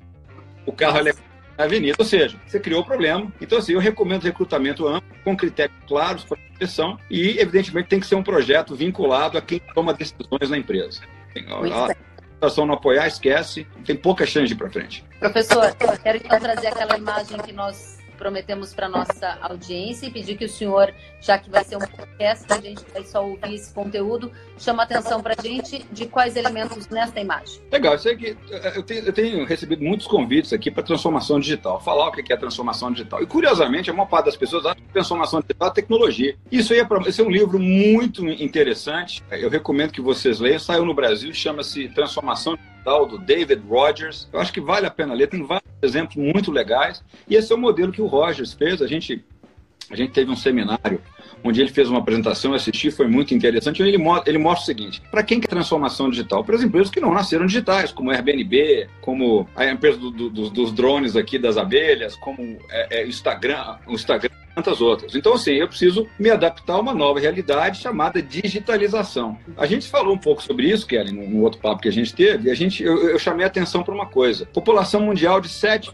o carro alegórico avenida. Ou seja, você criou o problema. Então, assim, eu recomendo recrutamento amplo, com critérios claros para proteção e, evidentemente, tem que ser um projeto vinculado a quem toma decisões na empresa. A situação não apoiar, esquece, tem pouca chance de ir para frente. Professor, quero então trazer aquela imagem que nós prometemos para nossa audiência e pedir que o senhor, já que vai ser um podcast, a gente vai só ouvir esse conteúdo, chama atenção para a gente de quais elementos nesta imagem. Legal, sei que eu tenho, eu tenho recebido muitos convites aqui para transformação digital, falar o que é transformação digital. E curiosamente, a maior parte das pessoas acha que transformação digital é tecnologia. Isso aí é, pra, esse é um livro muito interessante. Eu recomendo que vocês leiam. Saiu no Brasil, chama-se Transformação Digital, do David Rogers. Eu acho que vale a pena ler, tem vários exemplos muito legais. E esse é o modelo que o Rogers fez. A gente, a gente teve um seminário onde ele fez uma apresentação, eu assisti, foi muito interessante. Ele, ele mostra o seguinte: para quem quer transformação digital? Para as empresas que não nasceram digitais, como a Airbnb, como a empresa do, do, dos drones aqui das abelhas, como é, é, Instagram, o Instagram tantas outras. Então, assim, eu preciso me adaptar a uma nova realidade chamada digitalização. A gente falou um pouco sobre isso, Kelly, no, no outro papo que a gente teve, e a gente, eu, eu chamei a atenção para uma coisa. População mundial de 7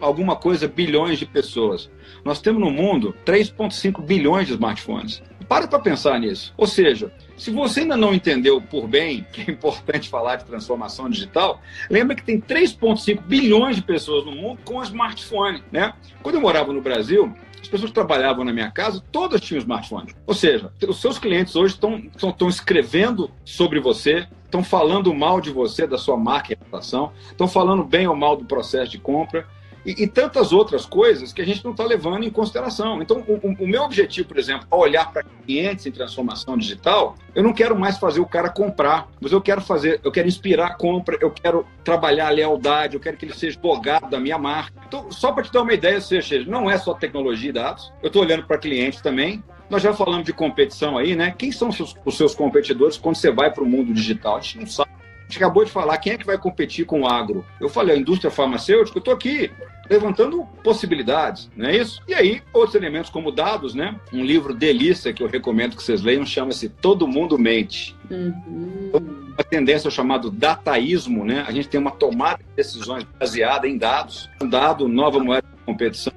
alguma coisa bilhões de pessoas. Nós temos no mundo 3,5 bilhões de smartphones. Para para pensar nisso. Ou seja, se você ainda não entendeu por bem que é importante falar de transformação digital, lembra que tem 3,5 bilhões de pessoas no mundo com smartphone. Né? Quando eu morava no Brasil, as pessoas que trabalhavam na minha casa, todas tinham smartphone. Ou seja, os seus clientes hoje estão, escrevendo sobre você, estão falando mal de você, da sua marca e reputação, estão falando bem ou mal do processo de compra e, e tantas outras coisas que a gente não está levando em consideração. Então, o, o meu objetivo, por exemplo, ao olhar para clientes em transformação digital, eu não quero mais fazer o cara comprar, mas eu quero fazer, eu quero inspirar a compra, eu quero trabalhar a lealdade, eu quero que ele seja advogado da minha marca. Então, só para te dar uma ideia, seja, não é só tecnologia e dados, eu estou olhando para clientes também, nós já falamos de competição aí, né? Quem são os seus, os seus competidores quando você vai para o mundo digital? A gente não sabe. A gente acabou de falar, quem é que vai competir com o agro? Eu falei, a indústria farmacêutica, eu estou aqui levantando possibilidades, não é isso? E aí, outros elementos como dados, né? Um livro delícia que eu recomendo que vocês leiam chama-se Todo Mundo Mente. Uhum. Uma tendência chamado dataísmo, né? A gente tem uma tomada de decisões baseada em dados. Um dado, nova moeda de competição.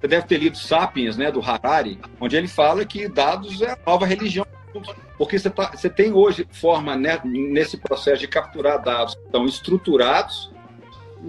Você deve ter lido Sapiens, né, do Harari, onde ele fala que dados é a nova religião porque você, tá, você tem hoje forma né, nesse processo de capturar dados que estão estruturados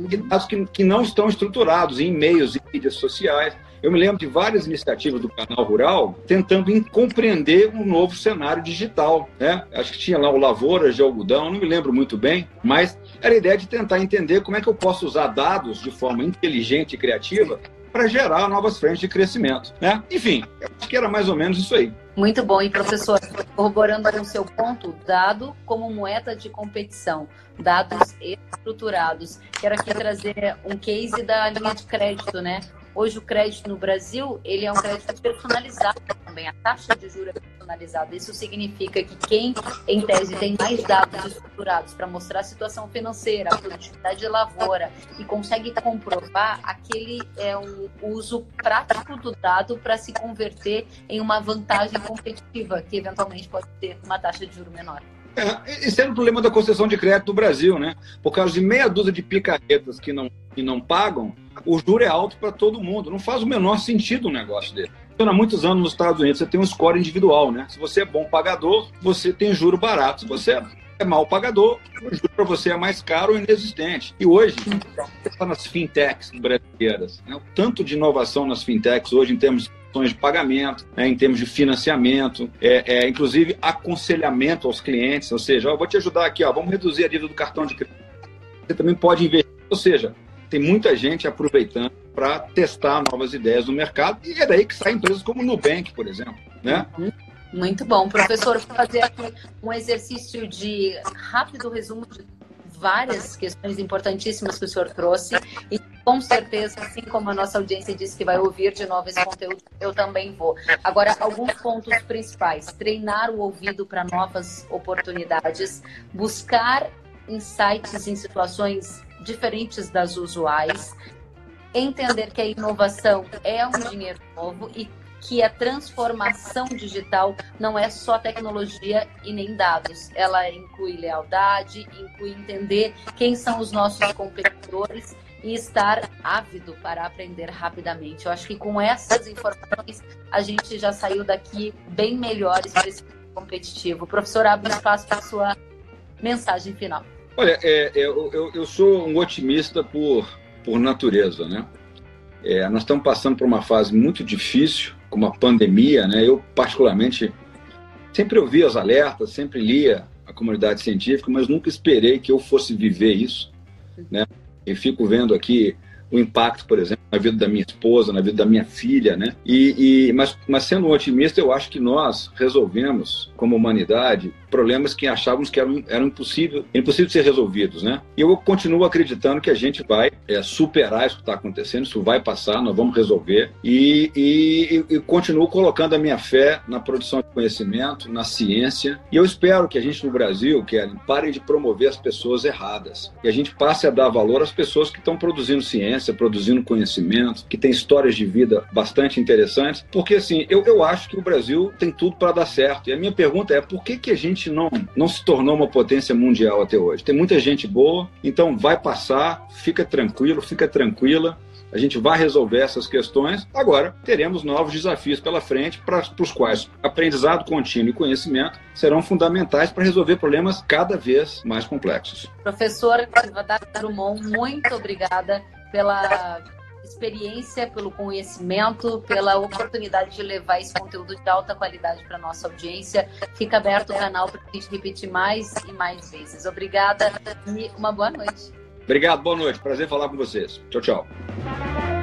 e dados que, que não estão estruturados em e-mails e mídias sociais. Eu me lembro de várias iniciativas do canal Rural tentando compreender um novo cenário digital. Né? Acho que tinha lá o Lavouras de Algodão, não me lembro muito bem, mas era a ideia de tentar entender como é que eu posso usar dados de forma inteligente e criativa para gerar novas frentes de crescimento. Né? Enfim, acho que era mais ou menos isso aí. Muito bom. E, professor, corroborando o seu ponto, dado como moeda de competição, dados estruturados. Quero aqui trazer um case da linha de crédito, né? Hoje o crédito no Brasil, ele é um crédito personalizado também. A taxa de juros é personalizada. Isso significa que quem, em tese, tem mais dados estruturados para mostrar a situação financeira, a produtividade de lavoura e consegue comprovar, aquele é um uso prático do dado para se converter em uma vantagem competitiva, que eventualmente pode ter uma taxa de juros menor. É, esse é o problema da concessão de crédito do Brasil, né? Por causa de meia dúzia de picaretas que não, que não pagam, o juro é alto para todo mundo. Não faz o menor sentido um negócio dele. Há muitos anos nos Estados Unidos você tem um score individual, né? Se você é bom pagador, você tem juro barato. Se você é mal pagador, o juro para você é mais caro ou inexistente. E hoje, está nas fintechs brasileiras, né? o tanto de inovação nas fintechs hoje em termos de pagamento, né, em termos de financiamento, é, é, inclusive aconselhamento aos clientes, ou seja, eu vou te ajudar aqui, ó, vamos reduzir a dívida do cartão de crédito. Você também pode investir, ou seja, tem muita gente aproveitando para testar novas ideias no mercado e é daí que saem empresas como Nubank, por exemplo, né? Uhum. Muito bom. Professor, vou fazer aqui um exercício de rápido resumo de várias questões importantíssimas que o senhor trouxe e com certeza, assim como a nossa audiência disse que vai ouvir de novo esse conteúdo, eu também vou. Agora, alguns pontos principais: treinar o ouvido para novas oportunidades, buscar insights em situações diferentes das usuais, entender que a inovação é um dinheiro novo e que a transformação digital não é só tecnologia e nem dados. Ela inclui lealdade, inclui entender quem são os nossos competidores e estar ávido para aprender rapidamente. Eu acho que com essas informações a gente já saiu daqui bem melhores para esse competitivo. Professor, abre espaço para a sua mensagem final. Olha, é, é, eu, eu, sou um otimista por, por natureza, né? É, nós estamos passando por uma fase muito difícil, como a pandemia, né? Eu, particularmente, sempre ouvi os alertas, sempre lia a comunidade científica, mas nunca esperei que eu fosse viver isso, né? E fico vendo aqui o impacto, por exemplo, na vida da minha esposa, na vida da minha filha, né? E, e mas, mas sendo um otimista, eu acho que nós resolvemos, como humanidade, problemas que achávamos que eram, eram impossível, impossível de ser resolvidos, né? E eu continuo acreditando que a gente vai é, superar isso que está acontecendo, isso vai passar, nós vamos resolver. E, e, e, continuo colocando a minha fé na produção de conhecimento, na ciência. E eu espero que a gente no Brasil, Kellen, pare de promover as pessoas erradas. E a gente passe a dar valor às pessoas que estão produzindo ciência, produzindo conhecimento, que têm histórias de vida bastante interessantes, porque assim, eu, eu acho que o Brasil tem tudo para dar certo. E a minha pergunta é por que que a gente gente não, não se tornou uma potência mundial até hoje. Tem muita gente boa, então vai passar, fica tranquilo, fica tranquila. A gente vai resolver essas questões. Agora, teremos novos desafios pela frente, para os quais aprendizado contínuo e conhecimento serão fundamentais para resolver problemas cada vez mais complexos. Professor Drummond, muito obrigada pela experiência, pelo conhecimento, pela oportunidade de levar esse conteúdo de alta qualidade para nossa audiência. Fica aberto o canal para a gente repetir mais e mais vezes. Obrigada e uma boa noite. Obrigado, boa noite. Prazer falar com vocês. Tchau, tchau.